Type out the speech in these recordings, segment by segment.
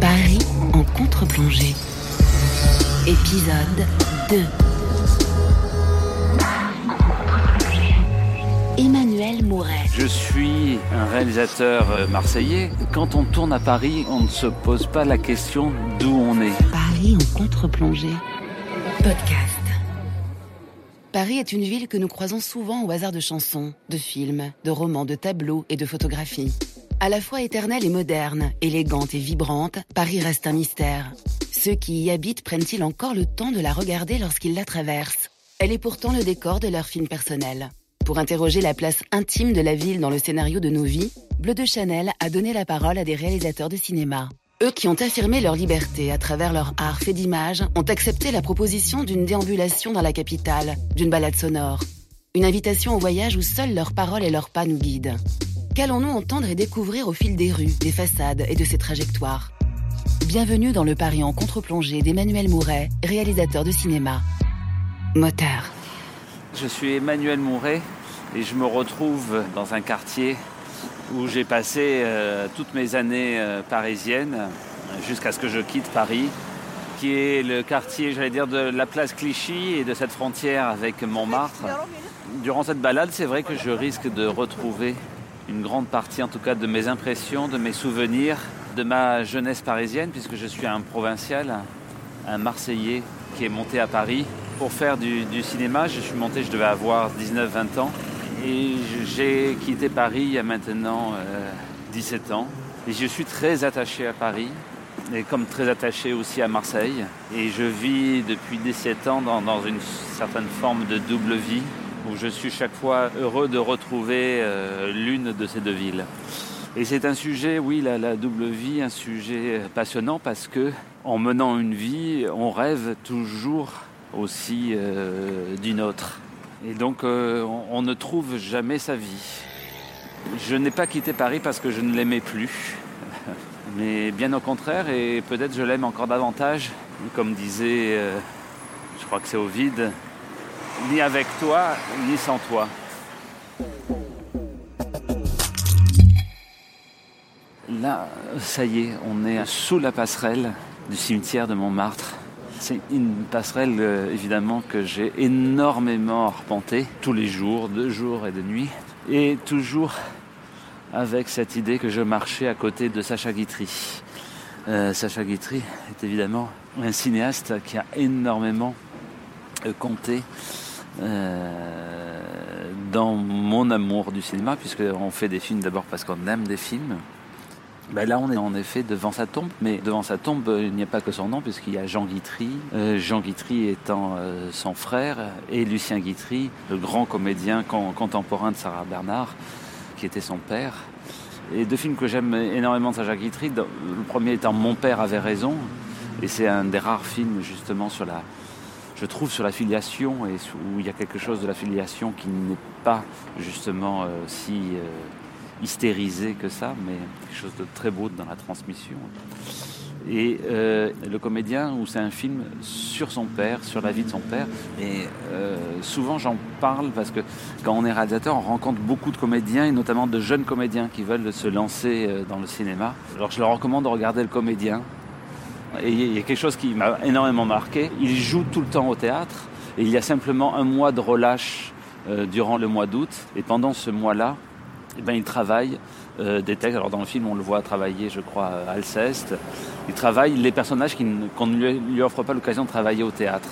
Paris en contre-plongée. Épisode 2. Emmanuel Mouret. Je suis un réalisateur euh, marseillais. Quand on tourne à Paris, on ne se pose pas la question d'où on est. Paris en contre-plongée. Podcast. Paris est une ville que nous croisons souvent au hasard de chansons, de films, de romans, de tableaux et de photographies. À la fois éternelle et moderne, élégante et vibrante, Paris reste un mystère. Ceux qui y habitent prennent-ils encore le temps de la regarder lorsqu'ils la traversent? Elle est pourtant le décor de leur film personnel. Pour interroger la place intime de la ville dans le scénario de nos vies, Bleu de Chanel a donné la parole à des réalisateurs de cinéma. Eux qui ont affirmé leur liberté à travers leur art fait d'image ont accepté la proposition d'une déambulation dans la capitale, d'une balade sonore. Une invitation au voyage où seules leurs paroles et leurs pas nous guident. Qu'allons-nous entendre et découvrir au fil des rues, des façades et de ses trajectoires? Bienvenue dans le Paris en contre-plongée d'Emmanuel Mouret, réalisateur de cinéma. Moteur. Je suis Emmanuel Mouret et je me retrouve dans un quartier où j'ai passé euh, toutes mes années euh, parisiennes jusqu'à ce que je quitte Paris, qui est le quartier, j'allais dire, de la place Clichy et de cette frontière avec Montmartre. Durant cette balade, c'est vrai que je risque de retrouver une grande partie, en tout cas, de mes impressions, de mes souvenirs, de ma jeunesse parisienne, puisque je suis un provincial, un Marseillais qui est monté à Paris pour faire du, cinéma. Je suis monté, je devais avoir 19-20 ans. Et j'ai quitté Paris il y a maintenant euh, 17 ans. Et je suis très attaché à Paris, et comme très attaché aussi à Marseille. Et je vis depuis 17 ans dans une certaine forme de double vie, où je suis chaque fois heureux de retrouver euh, l'une de ces deux villes. Et c'est un sujet, oui, la, double vie, un sujet passionnant parce que en menant une vie, on rêve toujours aussi euh, d'une autre. Et donc euh, on, on, ne trouve jamais sa vie. Je n'ai pas quitté Paris parce que je ne l'aimais plus, mais bien au contraire, et peut-être je l'aime encore davantage, comme disait, euh, je crois que c'est Ovide, ni avec toi, ni sans toi. Là, ça y est, on est sous la passerelle du cimetière de Montmartre. C'est une passerelle euh, évidemment que j'ai énormément arpentée tous les jours, de jour et de nuit, et toujours avec cette idée que je marchais à côté de Sacha Guitry. Euh, Sacha Guitry est évidemment un cinéaste qui a énormément euh, compté dans mon amour du cinéma, puisqu'on fait des films d'abord parce qu'on aime des films, ben là, on est en effet devant sa tombe, mais devant sa tombe, il n'y a pas que son nom, puisqu'il y a Jean Guitry, euh, Jean Guitry étant euh, son frère, et Lucien Guitry, le grand comédien contemporain de Sarah Bernard, qui était son père. Et deux films que j'aime énormément de Sacha Guitry, le premier étant Mon père avait raison, et c'est un des rares films justement sur la, je trouve sur la filiation, et où il y a quelque chose de la filiation qui n'est pas justement euh, si hystérisé que ça, mais quelque chose de très beau dans la transmission. Et euh, le comédien, où c'est un film sur son père, sur la vie de son père. Et euh, souvent j'en parle parce que quand on est réalisateur, on rencontre beaucoup de comédiens, et notamment de jeunes comédiens qui veulent se lancer euh, dans le cinéma. Alors je leur recommande de regarder le comédien. Et il y a quelque chose qui m'a énormément marqué. Il joue tout le temps au théâtre, et il y a simplement un mois de relâche euh, durant le mois d'août. Et pendant ce mois-là, eh ben, il travaille euh, des textes. Alors dans le film, on le voit travailler, je crois, à Alceste. Il travaille les personnages qu'on ne lui, lui, offre pas l'occasion de travailler au théâtre.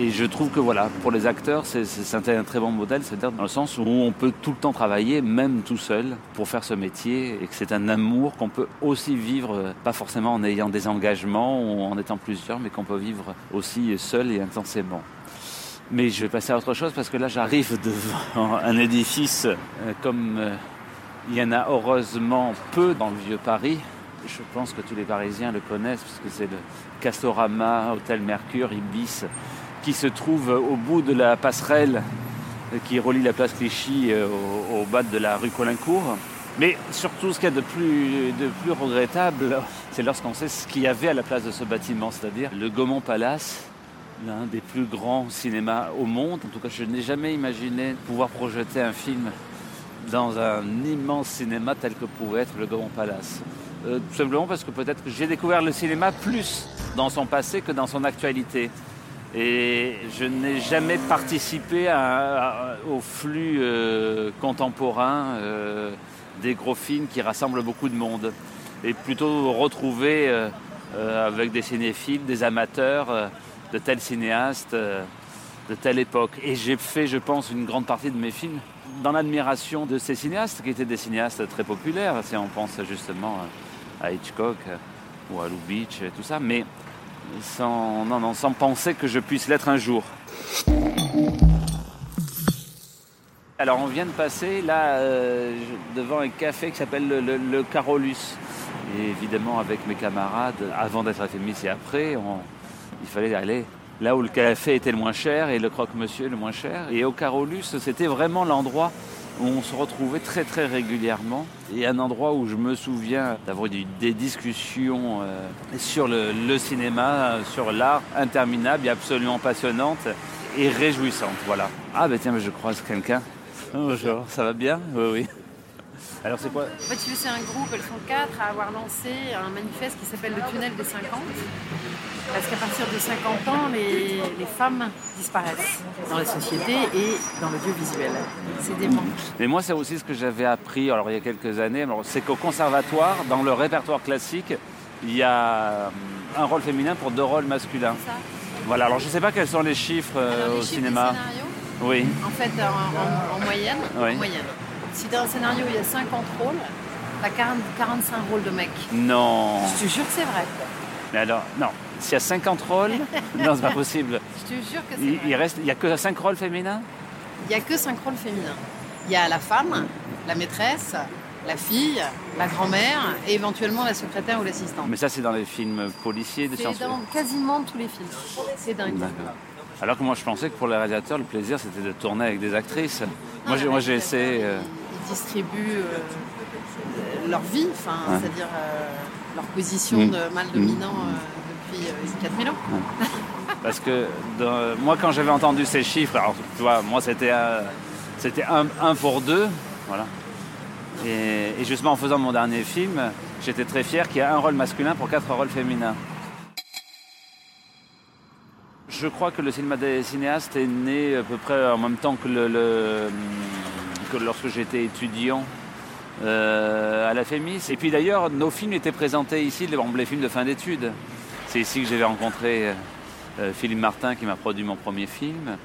Et je trouve que voilà, pour les acteurs, c'est un très bon modèle, c'est-à-dire dans le sens où on peut tout le temps travailler, même tout seul, pour faire ce métier, et que c'est un amour qu'on peut aussi vivre, pas forcément en ayant des engagements ou en étant plusieurs, mais qu'on peut vivre aussi seul et intensément. Mais je vais passer à autre chose parce que là j'arrive devant un édifice euh, comme euh, il y en a heureusement peu dans le vieux Paris. Je pense que tous les Parisiens le connaissent puisque c'est le Castorama, Hôtel Mercure, Ibis, qui se trouve au bout de la passerelle qui relie la place Clichy au, au bas de la rue Colincourt. Mais surtout, ce qu'il y a de plus, de plus regrettable, c'est lorsqu'on sait ce qu'il y avait à la place de ce bâtiment, c'est-à-dire le Gaumont Palace, l'un des plus grands cinémas au monde. En tout cas, je n'ai jamais imaginé pouvoir projeter un film dans un immense cinéma tel que pouvait être le Gaumont Palace. tout simplement parce que peut-être que j'ai découvert le cinéma plus dans son passé que dans son actualité. Et je n'ai jamais participé au flux contemporain des gros films qui rassemblent beaucoup de monde. Et plutôt retrouver avec des cinéphiles, des amateurs de tels cinéastes de telle époque. Et j'ai fait, je pense, une grande partie de mes films dans l'admiration de ces cinéastes, qui étaient des cinéastes très populaires, si on pense justement à Hitchcock ou à Lubitsch et tout ça, mais sans, non, non, sans penser que je puisse l'être un jour. Alors on vient de passer là euh, devant un café qui s'appelle le, Carolus. Et évidemment avec mes camarades, avant d'être à Fémis et après, il fallait aller là où le café était le moins cher et le croque-monsieur le moins cher. Et au Carolus, c'était vraiment l'endroit on se retrouvait très très régulièrement et un endroit où je me souviens d'avoir eu des discussions euh, sur le, cinéma, sur l'art interminable et absolument passionnante et réjouissante. Voilà. Ah ben tiens, je croise quelqu'un. Bonjour, ça va bien? Oui, oui. Alors c'est quoi En fait, c'est un groupe, elles sont quatre, à avoir lancé un manifeste qui s'appelle le tunnel des 50. Parce qu'à partir de 50 ans, les, femmes disparaissent dans la société et dans l'audiovisuel. C'est dément. Mais moi, c'est aussi ce que j'avais appris alors, il y a quelques années. C'est qu'au conservatoire, dans le répertoire classique, il y a euh, un rôle féminin pour deux rôles masculins. Ça. Voilà, alors je ne sais pas quels sont les chiffres euh, au cinéma. Oui. En fait, en, moyenne, en moyenne si dans un scénario il y a 50 rôles, t'as 45 rôles de mecs. Non. Je te jure que c'est vrai. Mais alors, non. S'il y a 50 rôles, non, c'est pas possible. Je te jure que c'est il, Il reste, il y a que 5 rôles féminins? Il y a que 5 rôles féminins. Il y a la femme, la maîtresse, la fille, la grand-mère et éventuellement la secrétaire ou l'assistante. Mais ça, c'est dans les films policiers de science C'est dans quasiment tous les films. C'est dingue. Alors que moi, je pensais que pour les réalisateurs, le plaisir, c'était de tourner avec des actrices. moi, j'ai essayé. Euh, distribuent euh, leur vie, enfin, c'est-à-dire euh, leur position mm. de mal dominant mm. euh, depuis 4000 ans. Parce que moi, quand j'avais entendu ces chiffres, alors tu vois, moi c'était c'était un, pour deux, voilà. Et, justement en faisant mon dernier film, j'étais très fier qu'il y ait un rôle masculin pour quatre rôles féminins. Je crois que le cinéma des cinéastes est né à peu près en même temps que le que lorsque j'étais étudiant euh, à la FEMIS. Et puis d'ailleurs, nos films étaient présentés ici, les films de fin d'études. C'est ici que j'avais rencontré euh, euh, Philippe Martin qui m'a produit mon premier film.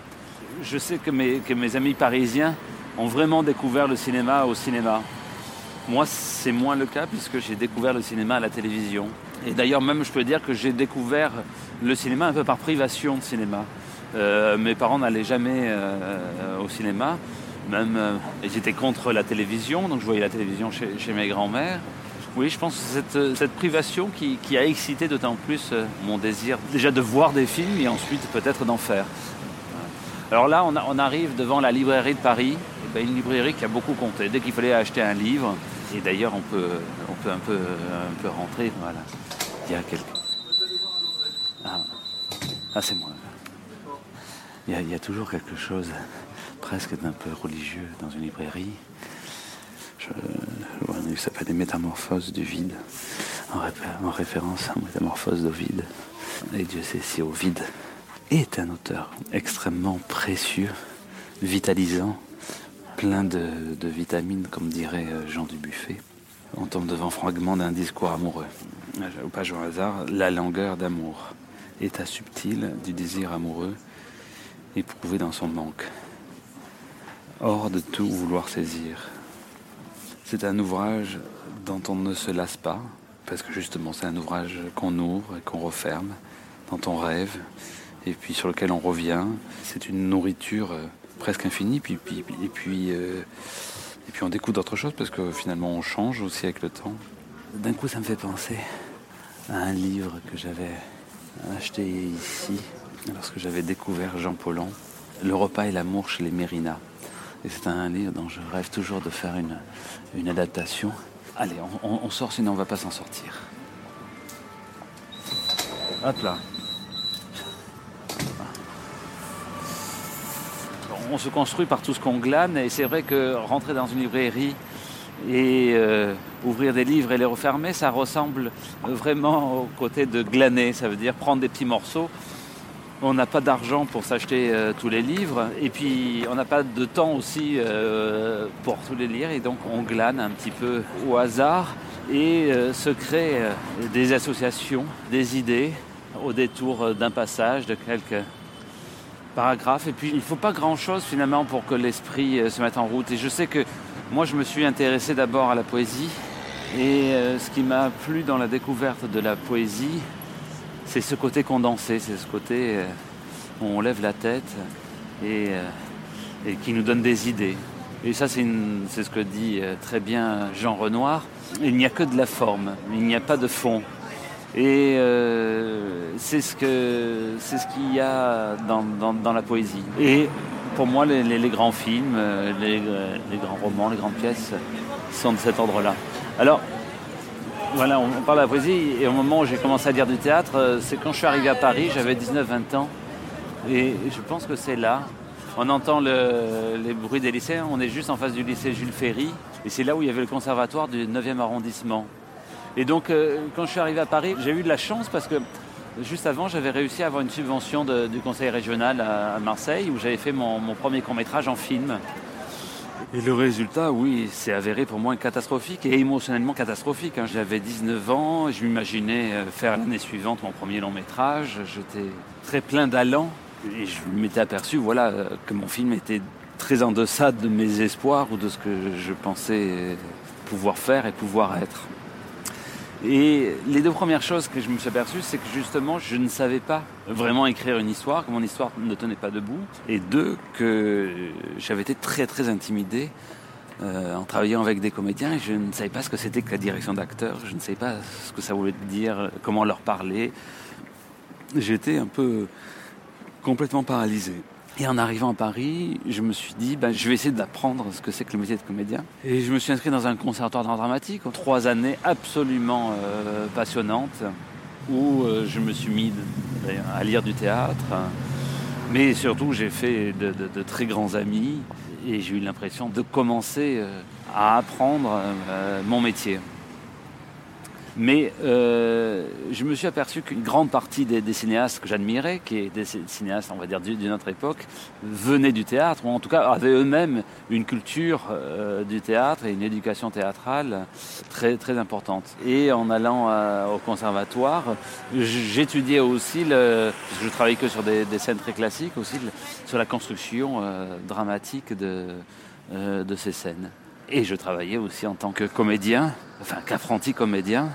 Je sais que mes, que mes amis parisiens ont vraiment découvert le cinéma au cinéma. Moi, c'est moins le cas puisque j'ai découvert le cinéma à la télévision. Et d'ailleurs, même, je peux dire que j'ai découvert le cinéma un peu par privation de cinéma. mes parents n'allaient jamais au cinéma. Même, euh, j'étais contre la télévision, donc je voyais la télévision chez, mes grands-mères. Oui, je pense que cette, euh, cette privation qui, a excité d'autant plus euh, mon désir déjà de voir des films et ensuite peut-être d'en faire. Alors là, on, arrive devant la librairie de Paris, eh ben, une librairie qui a beaucoup compté. Dès qu'il fallait acheter un livre, et d'ailleurs on peut, on peut un, peu, un peu rentrer, voilà. Il y a quelques... Ah, ah c'est moi. Il y a toujours quelque chose presque d'un peu religieux dans une librairie. Je, livre qui s'appelle Les Métamorphoses du vide, en, référence à Métamorphose d'Ovide. Et Dieu sait si Ovide est un auteur extrêmement précieux, vitalisant, plein de, vitamines, comme dirait euh, Jean Dubuffet. On tombe devant fragment d'un discours amoureux. Au page au hasard, la langueur d'amour, état subtil du désir amoureux éprouvé dans son manque hors de tout vouloir saisir. C'est un ouvrage dont on ne se lasse pas, parce que justement c'est un ouvrage qu'on ouvre et qu'on referme, dont on rêve, et puis sur lequel on revient. C'est une nourriture euh, presque infinie, puis, et, puis, euh, et puis on découvre d'autres choses, parce que finalement on change aussi avec le temps. D'un coup ça me fait penser à un livre que j'avais acheté ici, lorsque j'avais découvert Jean Paulhan, Le repas et l'amour chez les Mérina. Et c'est un livre dont je rêve toujours de faire une, adaptation. Allez, on, sort, sinon on va pas s'en sortir. Hop là. On se construit par tout ce qu'on glane et c'est vrai que rentrer dans une librairie Et euh, ouvrir des livres et les refermer, ça ressemble vraiment au côté de glaner. Ça veut dire prendre des petits morceaux. On n'a pas d'argent pour s'acheter euh, tous les livres. Et puis, on n'a pas de temps aussi euh, pour tous les lire. Et donc, on glane un petit peu au hasard et se crée des associations, des idées au détour d'un passage, de quelques paragraphes. Et puis, il ne faut pas grand-chose finalement pour que l'esprit se mette en route. Et je sais que moi, je me suis intéressé d'abord à la poésie. Et euh, ce qui m'a plu dans la découverte de la poésie, c'est ce côté condensé, c'est ce côté euh, où on lève la tête euh, et, qui nous donne des idées. Et ça, c'est ce que dit très bien Jean Renoir. Il n'y a que de la forme, il n'y a pas de fond. Et c'est ce qu'il ce qu'il y a dans, la poésie. Et pour moi, les, grands films, euh, les, grands romans, les grandes pièces sont de cet ordre-là. Alors, voilà, on, parle de la poésie, et au moment où j'ai commencé à lire du théâtre, euh, c'est quand je suis arrivé à Paris, j'avais 19-20 ans, et je pense que c'est là. On entend les bruits des lycéens, on est juste en face du lycée Jules Ferry, et c'est là où il y avait le conservatoire du 9e arrondissement. Et donc, euh, quand je suis arrivé à Paris, j'ai eu de la chance parce que Juste avant, j'avais réussi à avoir une subvention du conseil régional à, Marseille où j'avais fait mon, premier court métrage en film. Et le résultat, oui, c'est avéré pour moi catastrophique et émotionnellement catastrophique. Hein. J'avais 19 ans, je m'imaginais euh, faire l'année suivante mon premier long métrage. J'étais très plein d'allant et je m'étais aperçu voilà, euh, que mon film était très en deçà de mes espoirs ou de ce que je pensais pouvoir faire et pouvoir être. Et les deux premières choses que je me suis aperçu, c'est que justement, je ne savais pas vraiment écrire une histoire, que mon histoire ne tenait pas debout. Et deux, que j'avais été très très intimidé euh, en travaillant avec des comédiens. Et je ne savais pas ce que c'était que la direction d'acteurs. Je ne savais pas ce que ça voulait dire, comment leur parler. J'étais un peu complètement paralysé. Et en arrivant à Paris, je me suis dit, ben, je vais essayer d'apprendre ce que c'est que le métier de comédien. Et je me suis inscrit dans un conservatoire d'art dramatique, trois années absolument euh, passionnantes, où euh, je me suis mis à lire du théâtre, mais surtout j'ai fait de, très grands amis, et j'ai eu l'impression de commencer euh, à apprendre mon métier. Mais euh, je me suis aperçu qu'une grande partie des, cinéastes que j'admirais, qui est des cinéastes, on va dire, d'une autre époque, venaient du théâtre, ou en tout cas avaient eux-mêmes une culture euh, du théâtre et une éducation théâtrale très, très importante. Et en allant euh, au conservatoire, j'étudiais aussi, le, parce que je travaillais que sur des, scènes très classiques, aussi sur la construction dramatique de, de ces scènes. Et je travaillais aussi en tant que comédien, enfin qu'apprenti comédien.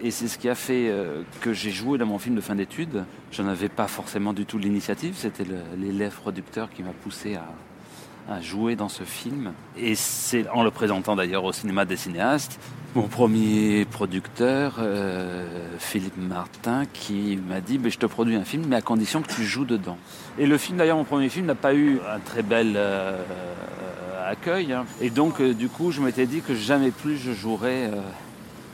Et c'est ce qui a fait euh, que j'ai joué dans mon film de fin d'études. Je n'avais pas forcément du tout l'initiative, c'était l'élève producteur qui m'a poussé à, jouer dans ce film. Et c'est en le présentant d'ailleurs au cinéma des cinéastes, mon premier producteur, euh, Philippe Martin, qui m'a dit Je te produis un film, mais à condition que tu joues dedans. Et le film, d'ailleurs, mon premier film, n'a pas eu un très bel euh, Hein. Et donc, du coup, je m'étais dit que jamais plus je jouerais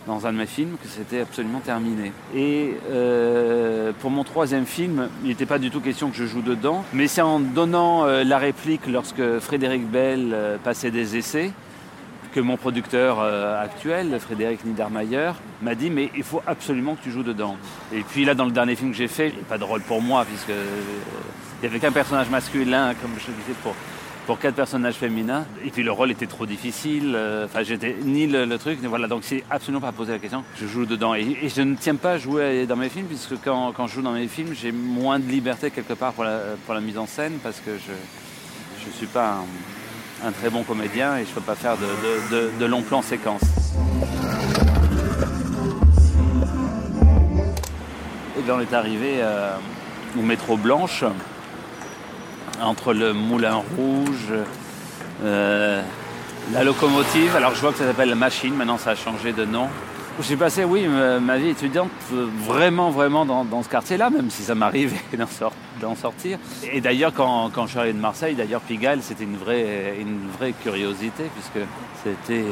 dans un de mes films que c'était absolument terminé. Et euh, pour mon troisième film, il n'était pas du tout question que je joue dedans, mais c'est en donnant euh, la réplique lorsque Frédéric Bell euh, passait des essais que mon producteur actuel, Frédéric Niedermayer, m'a dit mais il faut absolument que tu joues dedans. Et puis là, dans le dernier film que j'ai fait, pas de rôle pour moi puisque il n'y avait qu'un personnage masculin, comme je disais, pour pour quatre personnages féminins. Et puis le rôle était trop difficile. Euh, enfin, j'étais ni le, truc. Voilà, donc c'est absolument pas posé la question. Je joue dedans et, je ne tiens pas à jouer dans mes films puisque quand, je joue dans mes films, j'ai moins de liberté quelque part pour la, mise en scène parce que je ne suis pas un, très bon comédien et je ne peux pas faire de, de, de, longs plans séquences. Et bien on est arrivé euh, au métro Blanche entre le Moulin Rouge, euh, la locomotive. Alors je vois que ça s'appelle la machine, maintenant ça a changé de nom. J'ai passé, oui, ma vie étudiante vraiment, vraiment dans, ce quartier-là, même si ça m'arrive d'en sortir. Et d'ailleurs, quand, je suis arrivé de Marseille, d'ailleurs, Pigalle, c'était une vraie, une vraie curiosité, puisque c'était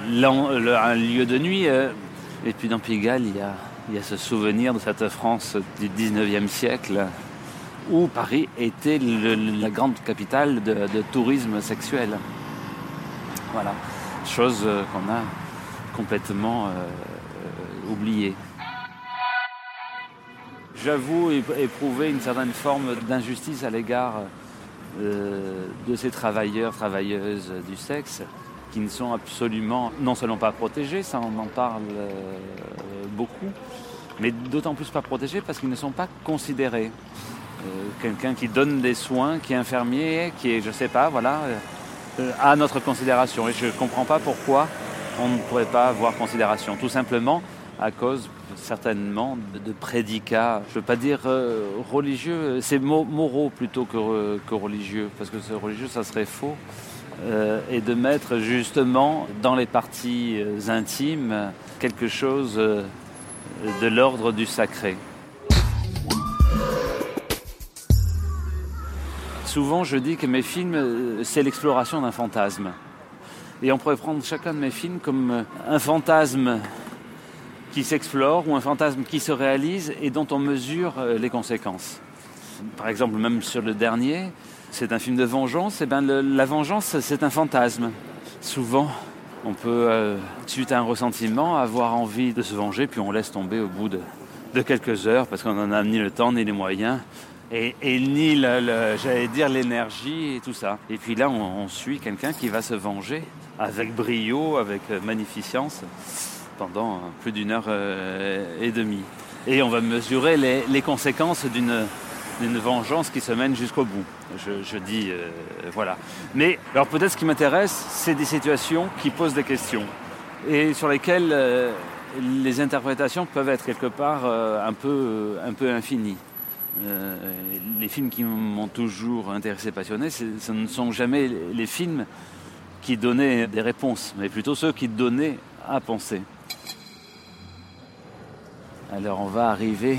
un lieu de nuit. Euh. Et puis dans Pigalle, il y a, il y a ce souvenir de cette France du 19e siècle, où Paris était la grande capitale de, tourisme sexuel. Voilà. chose qu'on a complètement oubliée. J'avoue éprouver une certaine forme d'injustice à l'égard de ces travailleurs, travailleuses du sexe qui ne sont absolument, non seulement pas protégés, ça on en parle beaucoup, mais d'autant plus pas protégés parce qu'ils ne sont pas considérés. Euh, quelqu'un qui donne des soins, qui est infirmier, qui est, je sais pas, voilà, euh, à notre considération. Et je ne comprends pas pourquoi on ne pourrait pas avoir considération. Tout simplement à cause certainement de prédicats, je ne veux pas dire euh, religieux, c'est moraux plutôt que, religieux, parce que religieux, ça serait faux, et de mettre justement dans les parties intimes quelque chose de l'ordre du sacré. Souvent, je dis que mes films, euh, c'est l'exploration d'un fantasme. Et on pourrait prendre chacun de mes films comme euh, un fantasme qui s'explore ou un fantasme qui se réalise et dont on mesure euh, les conséquences. Par exemple, même sur le dernier, c'est un film de vengeance. Et eh bien, la vengeance, c'est un fantasme. Souvent, on peut, suite à un ressentiment, avoir envie de se venger, puis on laisse tomber au bout de, de quelques heures parce qu'on n'en a ni le temps ni les moyens et, ni, l'énergie et tout ça. Et puis là, on, suit quelqu'un qui va se venger avec brio, avec euh, magnificence, pendant plus d'une heure euh, et demie. Et on va mesurer les, conséquences d'une vengeance qui se mène jusqu'au bout. Je, dis, euh, voilà. Mais alors peut-être ce qui m'intéresse, c'est des situations qui posent des questions et sur lesquelles les interprétations peuvent être quelque part un peu infinies. Euh, les films qui m'ont toujours intéressé, passionné, ce ne sont jamais les films qui donnaient des réponses, mais plutôt ceux qui donnaient à penser. Alors on va arriver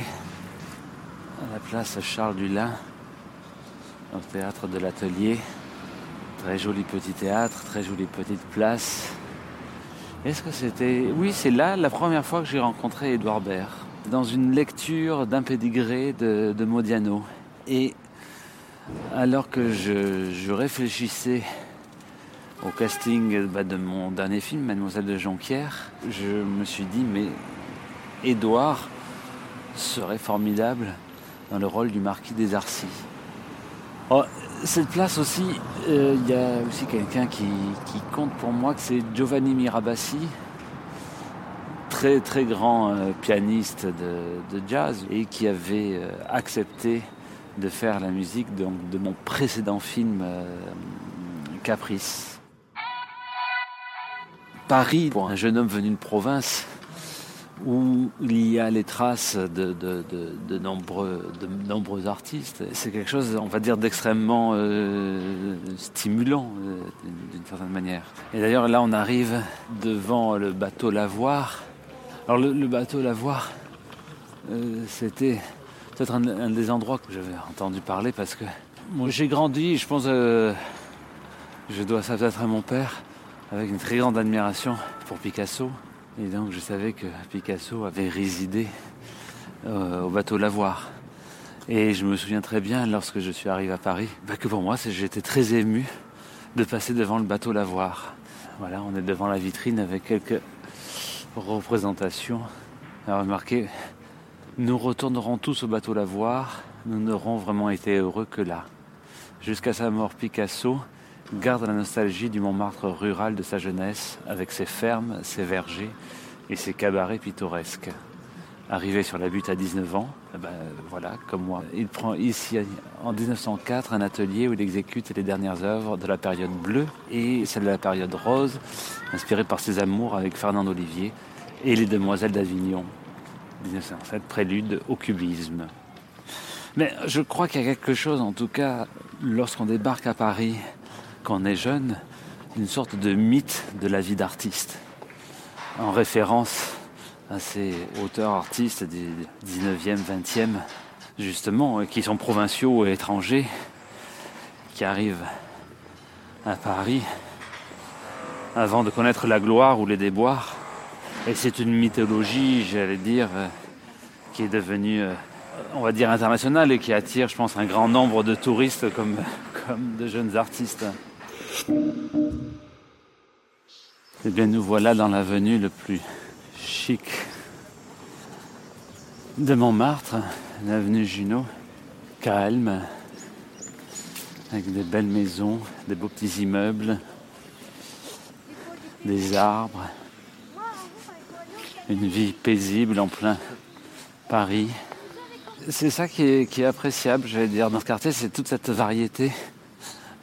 à la place Charles Dulin, au théâtre de l'Atelier. Très joli petit théâtre, très jolie petite place. Est-ce que c'était... Oui, c'est là la première fois que j'ai rencontré Édouard Baird dans une lecture d'un pédigré de, Modiano. Et alors que je, réfléchissais au casting bah, de mon dernier film, Mademoiselle de Jonquière, je me suis dit, mais Édouard serait formidable dans le rôle du marquis des Arcis. Oh, cette place aussi, euh, il y a aussi quelqu'un qui, qui, compte pour moi, que c'est Giovanni Mirabassi, très très grand euh, pianiste de, jazz et qui avait euh, accepté de faire la musique de mon précédent film euh, Caprice. Paris, pour un jeune homme venu de province, où il y a les traces de, de, nombreux, de nombreux artistes. C'est quelque chose, on va dire, d'extrêmement stimulant, d'une certaine manière. Et d'ailleurs, là, on arrive devant le bateau Lavoir, alors le, bateau Lavoir, euh, c'était peut-être un, des endroits que j'avais entendu parler parce que moi j'ai grandi, je pense, euh, je dois ça peut-être à mon père, avec une très grande admiration pour Picasso. Et donc je savais que Picasso avait résidé euh, au bateau Lavoir. Et je me souviens très bien, lorsque je suis arrivé à Paris, bah, que pour moi, j'étais très ému de passer devant le bateau Lavoir. Voilà, on est devant la vitrine avec quelques représentation. Alors remarquez, nous retournerons tous au bateau Lavoir, nous n'aurons vraiment été heureux que là. Jusqu'à sa mort, Picasso garde la nostalgie du Montmartre rural de sa jeunesse, avec ses fermes, ses vergers et ses cabarets pittoresques. Arrivé sur la butte à 19 ans, eh ben, voilà, comme moi, il prend ici en 1904 un atelier où il exécute les dernières œuvres de la période bleue et celle de la période rose, inspirée par ses amours avec Fernand Olivier et les Demoiselles d'Avignon, 1907, prélude au cubisme. Mais je crois qu'il y a quelque chose, en tout cas, lorsqu'on débarque à Paris, quand on est jeune, une sorte de mythe de la vie d'artiste, en référence à ces auteurs artistes du 19e, 20e, justement, qui sont provinciaux et étrangers, qui arrivent à Paris avant de connaître la gloire ou les déboires. Et c'est une mythologie, j'allais dire, euh, qui est devenue, euh, on va dire, internationale et qui attire, je pense, un grand nombre de touristes comme, comme de jeunes artistes. Eh bien, nous voilà dans l'avenue le plus de Montmartre, l'avenue Junot, calme, avec des belles maisons, des beaux petits immeubles, des arbres, une vie paisible en plein Paris. C'est ça qui est, appréciable, j'allais dire, dans ce quartier, c'est toute cette variété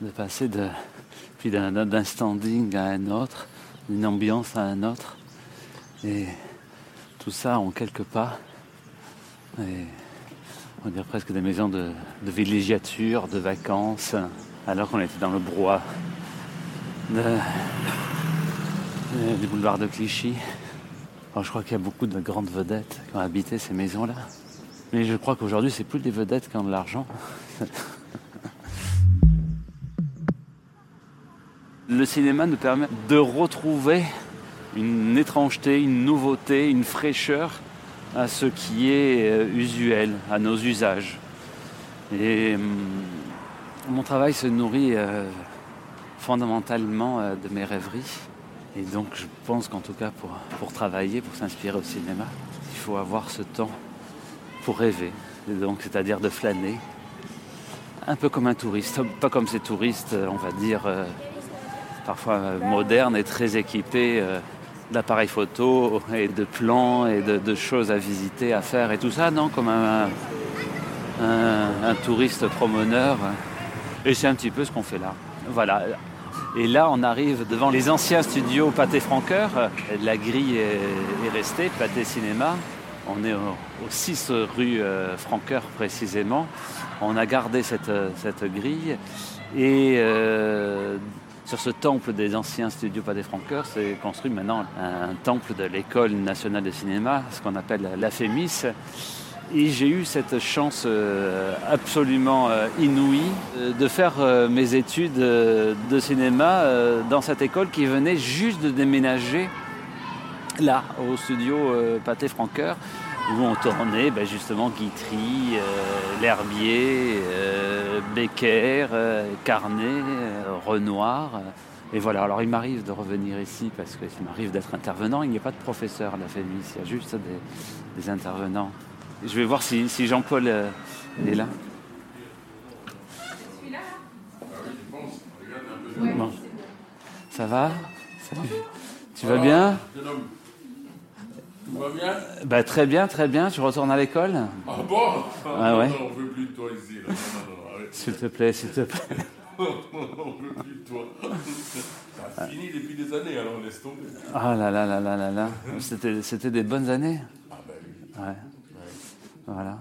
de passer de, d'un standing à un autre, d'une ambiance à un autre. Et tout ça en quelques pas. On dirait presque des maisons de, villégiature, de vacances, alors qu'on était dans le brouhaha du boulevard de Clichy. je crois qu'il y a beaucoup de grandes vedettes qui ont habité ces maisons-là. Mais je crois qu'aujourd'hui, c'est plus des vedettes qui ont de l'argent. le cinéma nous permet de retrouver une étrangeté, une nouveauté, une fraîcheur à ce qui est euh, usuel, à nos usages. Et hum, mon travail se nourrit euh, fondamentalement euh, de mes rêveries. Et donc je pense qu'en tout cas pour, pour travailler, pour s'inspirer au cinéma, il faut avoir ce temps pour rêver. donc c'est-à-dire de flâner. Un peu comme un touriste, pas comme ces touristes, on va dire, parfois modernes et très équipés d'appareils photo et de plans et de, choses à visiter, à faire et tout ça, non Comme un, un, touriste promeneur. Et c'est un petit peu ce qu'on fait là. Voilà. Et là, on arrive devant les anciens studios Pâté Franqueur. La grille est, restée, Pâté Cinéma. On est au, 6 rue euh, précisément. On a gardé cette, cette grille. Et euh, sur ce temple des anciens studios Pas des c'est construit maintenant un, temple de l'école nationale de cinéma, ce qu'on appelle la FEMIS. Et j'ai eu cette chance euh, absolument euh, inouïe euh, de faire mes études de cinéma dans cette école qui venait juste de déménager là, au studio Pâté Franqueur, où on tournait ben, justement Guitry, L'Herbier, Becker, Carnet, Renoir. Et voilà, alors il m'arrive de revenir ici parce qu'il m'arrive d'être intervenant. Il n'y a pas de professeur à la FEMIS, il y a juste des, intervenants. Je vais voir si, Jean-Paul euh, est là. Bon. Ça va? Tu vas bien? Tu vas bien bah, Très bien, très bien. Tu retournes à l'école Ah bon ah, ouais. On veut plus de toi ici. S'il te plaît, s'il te plaît. on veut plus de toi. A fini depuis des années, alors laisse tomber. Ah là là là là là là. C'était, c'était des bonnes années. Ah ben oui. Ouais. Voilà.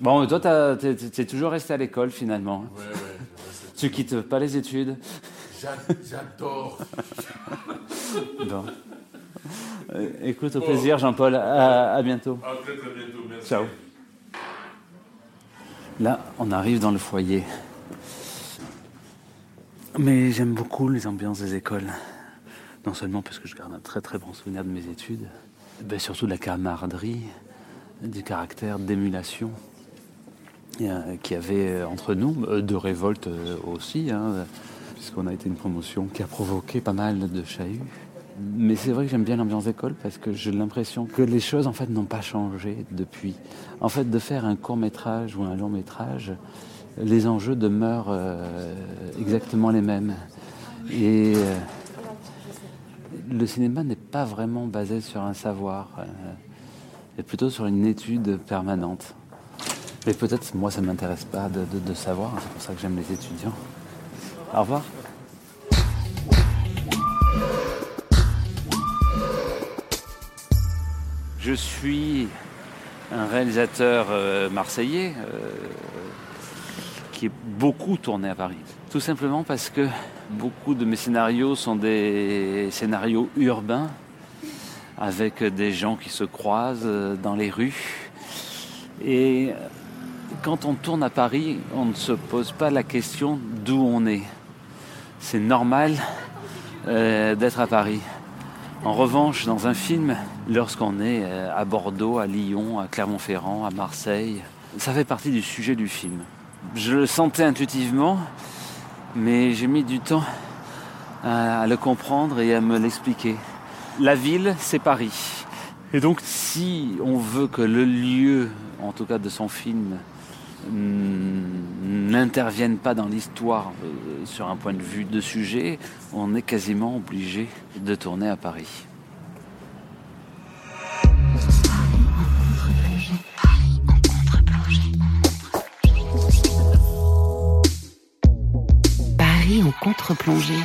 Bon, toi, tu es, toujours resté à l'école finalement. Ouais, ouais. Tu quittes pas les études. J'adore. bon. Euh, écoute, au plaisir, Jean-Paul. À, à, bientôt. À très très bientôt. Merci. Ciao. Là, on arrive dans le foyer. Mais j'aime beaucoup les ambiances des écoles. Non seulement parce que je garde un très très bon souvenir de mes études, mais surtout de la camaraderie, du caractère d'émulation euh, qu'il y avait euh, entre nous, de révolte aussi, hein, puisqu'on a été une promotion qui a provoqué pas mal de chahuts. Mais c'est vrai que j'aime bien l'ambiance d'école parce que j'ai l'impression que les choses en fait n'ont pas changé depuis. En fait, de faire un court métrage ou un long métrage, les enjeux demeurent euh, exactement les mêmes. Et euh, le cinéma n'est pas vraiment basé sur un savoir, euh, mais plutôt sur une étude permanente. Mais peut-être, moi, ça ne m'intéresse pas de, de savoir, c'est pour ça que j'aime les étudiants. Au revoir. Je suis un réalisateur marseillais qui est beaucoup tourné à Paris. Tout simplement parce que beaucoup de mes scénarios sont des scénarios urbains, avec des gens qui se croisent dans les rues. Et quand on tourne à Paris, on ne se pose pas la question d'où on est. C'est normal euh, d'être à Paris. En revanche, dans un film, lorsqu'on est euh, à Bordeaux, à Lyon, à Clermont-Ferrand, à Marseille, ça fait partie du sujet du film je le sentais intuitivement, mais j'ai mis du temps à le comprendre et à me l'expliquer. La ville, c'est Paris. Et donc, si on veut que le lieu, en tout cas de son film, n'intervienne pas dans l'histoire euh, sur un point de vue de sujet, on est quasiment obligé de tourner à. Paris contre-plongée.